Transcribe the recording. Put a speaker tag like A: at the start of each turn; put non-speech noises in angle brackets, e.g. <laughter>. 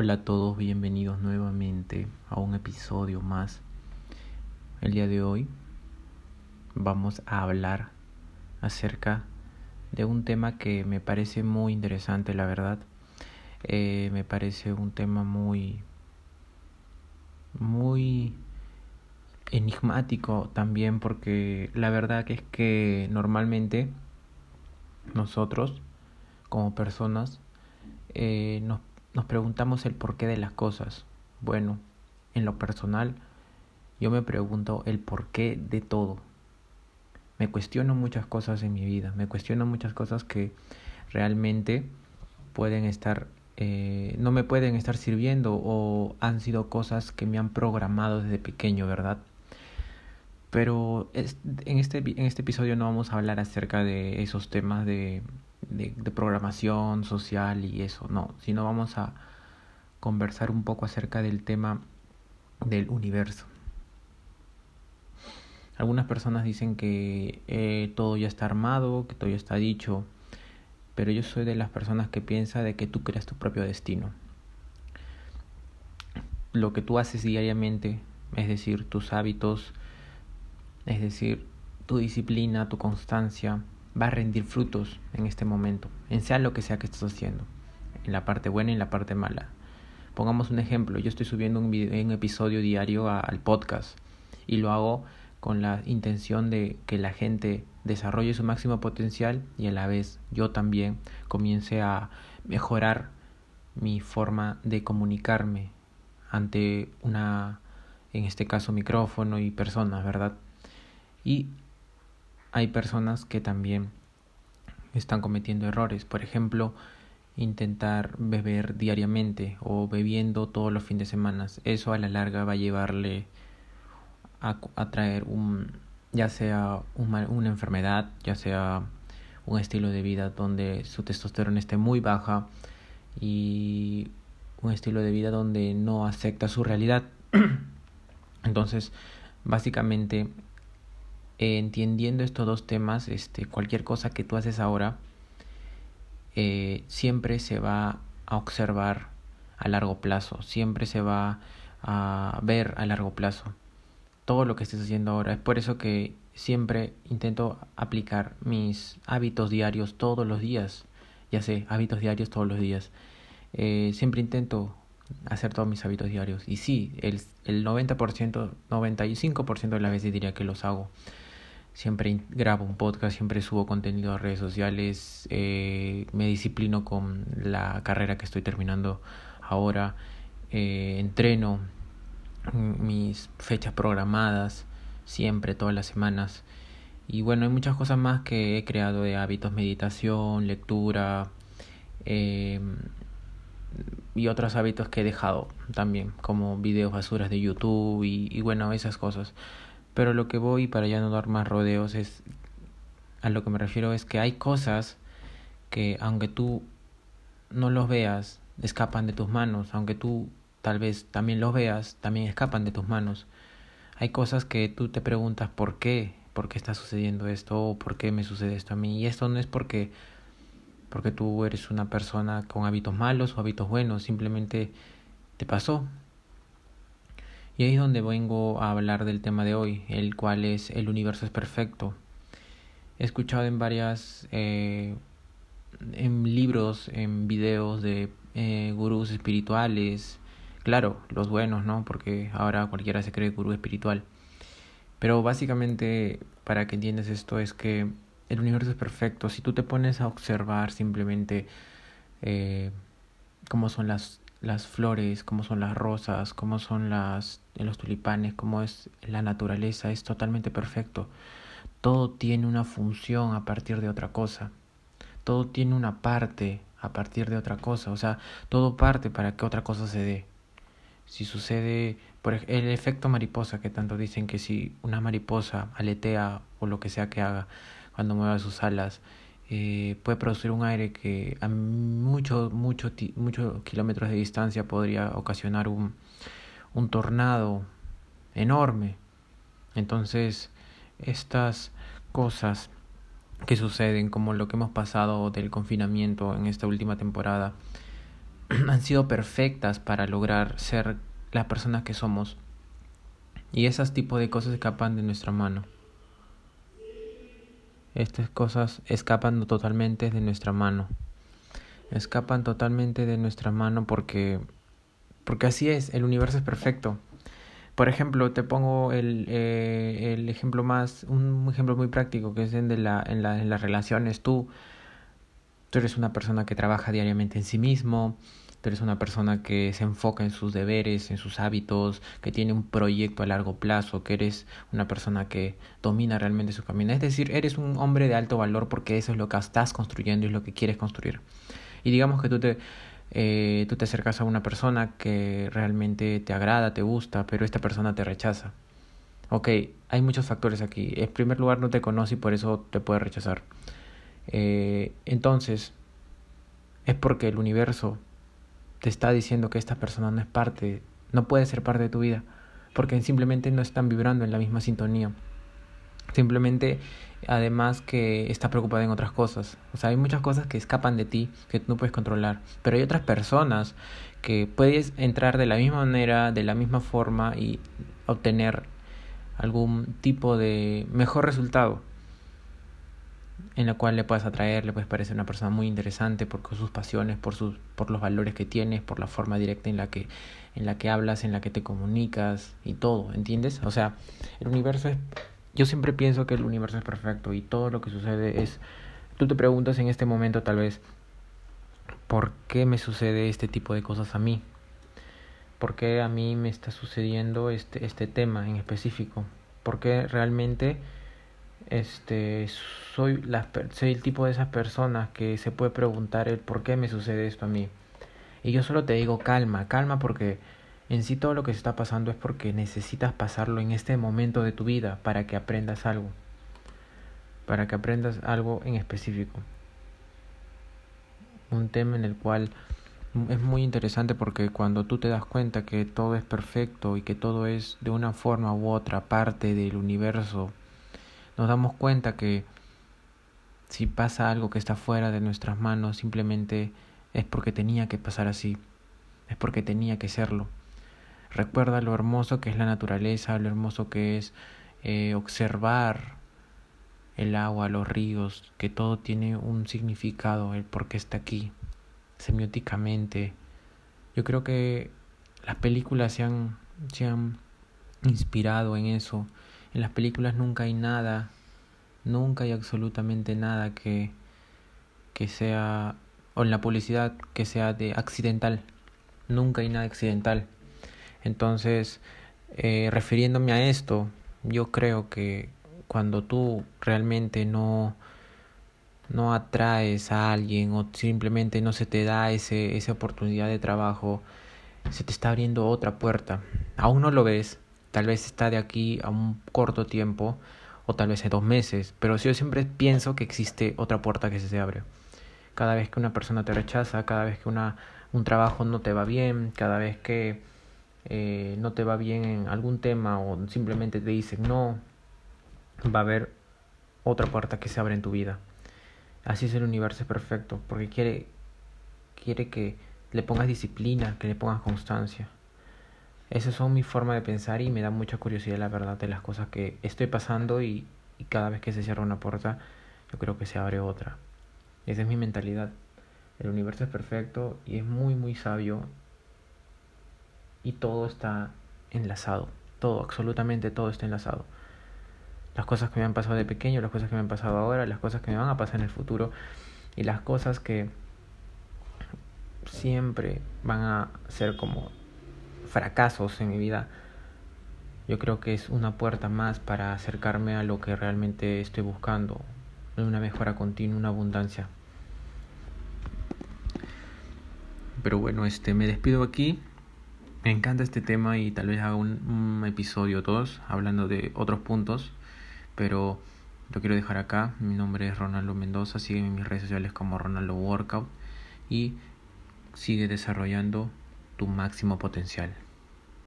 A: Hola a todos, bienvenidos nuevamente a un episodio más. El día de hoy vamos a hablar acerca de un tema que me parece muy interesante, la verdad. Eh, me parece un tema muy, muy enigmático también porque la verdad es que normalmente nosotros como personas eh, nos, nos preguntamos el porqué de las cosas. Bueno, en lo personal, yo me pregunto el porqué de todo. Me cuestiono muchas cosas en mi vida, me cuestiono muchas cosas que realmente pueden estar, eh, no me pueden estar sirviendo o han sido cosas que me han programado desde pequeño, ¿verdad? Pero en, este, en este episodio no vamos a hablar acerca de esos temas de, de, programación social y eso, no, sino vamos a conversar un poco acerca del tema del universo. Algunas personas dicen que eh, todo ya está armado, que todo ya está dicho, pero yo soy de las personas que piensa de que tú creas tu propio destino. Lo que tú haces diariamente, es decir, tus hábitos, es decir, tu disciplina, tu constancia, va a rendir frutos en este momento, en sea lo que sea que estés haciendo, en la parte buena y en la parte mala. Pongamos un ejemplo, yo estoy subiendo un, video, episodio diario al podcast y lo hago con la intención de que la gente desarrolle su máximo potencial y a la vez yo también comience a mejorar mi forma de comunicarme ante una, en este caso, micrófono y personas, ¿verdad? Y hay personas que también están cometiendo errores. Por ejemplo, intentar beber diariamente o bebiendo todos los fines de semana. Eso a la larga va a llevarle a, a traer un, ya sea una, una enfermedad, ya sea un estilo de vida donde su testosterona esté muy baja y un estilo de vida donde no acepta su realidad. <clears throat> Entonces, básicamente entendiendo estos dos temas, este, cualquier cosa que tú haces ahora eh, siempre se va a observar a largo plazo, siempre se va a ver a largo plazo todo lo que estés haciendo ahora. Es por eso que siempre intento aplicar mis hábitos diarios todos los días, ya sé, hábitos diarios todos los días. Eh, siempre intento hacer todos mis hábitos diarios. Y sí, el, el 90%, 95% de las veces diría que los hago siempre grabo un podcast, siempre subo contenido a redes sociales, eh, me disciplino con la carrera que estoy terminando ahora, eh, entreno mis fechas programadas, siempre, todas las semanas. Y bueno, hay muchas cosas más que he creado de hábitos, meditación, lectura eh, y otros hábitos que he dejado también, como videos basuras de YouTube y, y bueno, esas cosas. Pero lo que voy, para ya no dar más rodeos, es a lo que me refiero es que hay cosas que aunque tú no los veas, escapan de tus manos, aunque tú tal vez también los veas, también escapan de tus manos. Hay cosas que tú te preguntas por qué, por qué está sucediendo esto o por qué me sucede esto a mí. Y esto no es porque porque tú eres una persona con hábitos malos o hábitos buenos, simplemente te pasó, y ahí es donde vengo a hablar del tema de hoy, el cual es el universo es perfecto. He escuchado en varias, eh, en libros, en videos de eh, gurús espirituales, claro, los buenos, ¿no? Porque ahora cualquiera se cree gurú espiritual. Pero básicamente, para que entiendas esto, es que el universo es perfecto. Si tú te pones a observar simplemente eh, cómo son las las flores, cómo son las rosas, cómo son las, los tulipanes, cómo es la naturaleza, es totalmente perfecto. Todo tiene una función a partir de otra cosa. Todo tiene una parte a partir de otra cosa. O sea, todo parte para que otra cosa se dé. Si sucede, por el efecto mariposa, que tanto dicen que si una mariposa aletea o lo que sea que haga cuando mueva sus alas, eh, puede producir un aire que a muchos kilómetros de distancia podría ocasionar un, un tornado enorme. Entonces, estas cosas que suceden, como lo que hemos pasado del confinamiento en esta última temporada, <clears throat> han sido perfectas para lograr ser la persona que somos. Y esas tipos de cosas escapan de nuestra mano. Estas cosas escapan totalmente de nuestra mano. Escapan totalmente de nuestra mano porque porque así es, el universo es perfecto. Por ejemplo, te pongo el, eh, el ejemplo más, un ejemplo muy práctico que es en, de la, en, la, en las relaciones. Tú, tú eres una persona que trabaja diariamente en sí mismo, tú eres una persona que se enfoca en sus deberes, en sus hábitos, que tiene un proyecto a largo plazo, que eres una persona que domina realmente su camino. Es decir, eres un hombre de alto valor porque eso es lo que estás construyendo y es lo que quieres construir. Y digamos que tú te eh, tú te acercas a una persona que realmente te agrada, te gusta, pero esta persona te rechaza. Ok, hay muchos factores aquí. En primer lugar, no te conoce y por eso te puede rechazar. Eh, entonces, es porque el universo te está diciendo que esta persona no es parte, no puede ser parte de tu vida, porque simplemente no están vibrando en la misma sintonía. Simplemente, además que está preocupada en otras cosas. O sea, hay muchas cosas que escapan de ti que no puedes controlar. Pero hay otras personas que puedes entrar de la misma manera, de la misma forma y obtener algún tipo de mejor resultado en la cual le puedes atraer, le puedes parecer una persona muy interesante por sus pasiones, por sus por los valores que tienes, por la forma directa en la que en la que hablas, en la que te comunicas y todo, ¿entiendes? O sea, el universo es yo siempre pienso que el universo es perfecto y todo lo que sucede es... Tú te preguntas en este momento tal vez, ¿por qué me sucede este tipo de cosas a mí? ¿Por qué a mí me está sucediendo este, este tema en específico? ¿Por qué realmente este, soy, la, soy el tipo de esas personas que se puede preguntar el por qué me sucede esto a mí? Y yo solo te digo calma, calma porque en sí todo lo que se está pasando es porque necesitas pasarlo en este momento de tu vida para que aprendas algo. Para que aprendas algo en específico. Un tema en el cual es muy interesante porque cuando tú te das cuenta que todo es perfecto y que todo es de una forma u otra parte del universo, nos damos cuenta que si pasa algo que está fuera de nuestras manos, simplemente es porque tenía que pasar así, es porque tenía que serlo. Recuerda lo hermoso que es la naturaleza, lo hermoso que es eh, observar el agua, los ríos, que todo tiene un significado, el por qué está aquí, semióticamente. Yo creo que las películas se han, se han inspirado en eso. En las películas nunca hay nada, nunca hay absolutamente nada que, que sea, o en la publicidad que sea de accidental. Nunca hay nada accidental. Entonces, eh, refiriéndome a esto, yo creo que cuando tú realmente no no atraes a alguien o simplemente no se te da ese, esa oportunidad de trabajo, se te está abriendo otra puerta. Aún no lo ves, tal vez está de aquí a un corto tiempo o tal vez en dos meses, pero yo siempre pienso que existe otra puerta que se abre. Cada vez que una persona te rechaza, cada vez que una, un trabajo no te va bien, cada vez que eh, no te va bien en algún tema o simplemente te dicen no, va a haber otra puerta que se abre en tu vida. Así es el universo perfecto, porque quiere, quiere que le pongas disciplina, que le pongas constancia. Esa son mi forma de pensar y me da mucha curiosidad la verdad de las cosas que estoy pasando y, y cada vez que se cierra una puerta, yo creo que se abre otra. Esa es mi mentalidad. El universo es perfecto y es muy muy sabio y todo está enlazado. Todo, absolutamente todo está enlazado. Las cosas que me han pasado de pequeño, las cosas que me han pasado ahora, las cosas que me van a pasar en el futuro y las cosas que siempre van a ser como fracasos en mi vida. Yo creo que es una puerta más para acercarme a lo que realmente estoy buscando, una mejora continua, una abundancia. Pero bueno, este me despido aquí. Me encanta este tema y tal vez haga un, episodio o dos hablando de otros puntos, pero lo quiero dejar acá. Mi nombre es Ronaldo Mendoza, sígueme en mis redes sociales como Ronaldo Workout y sigue desarrollando tu máximo potencial.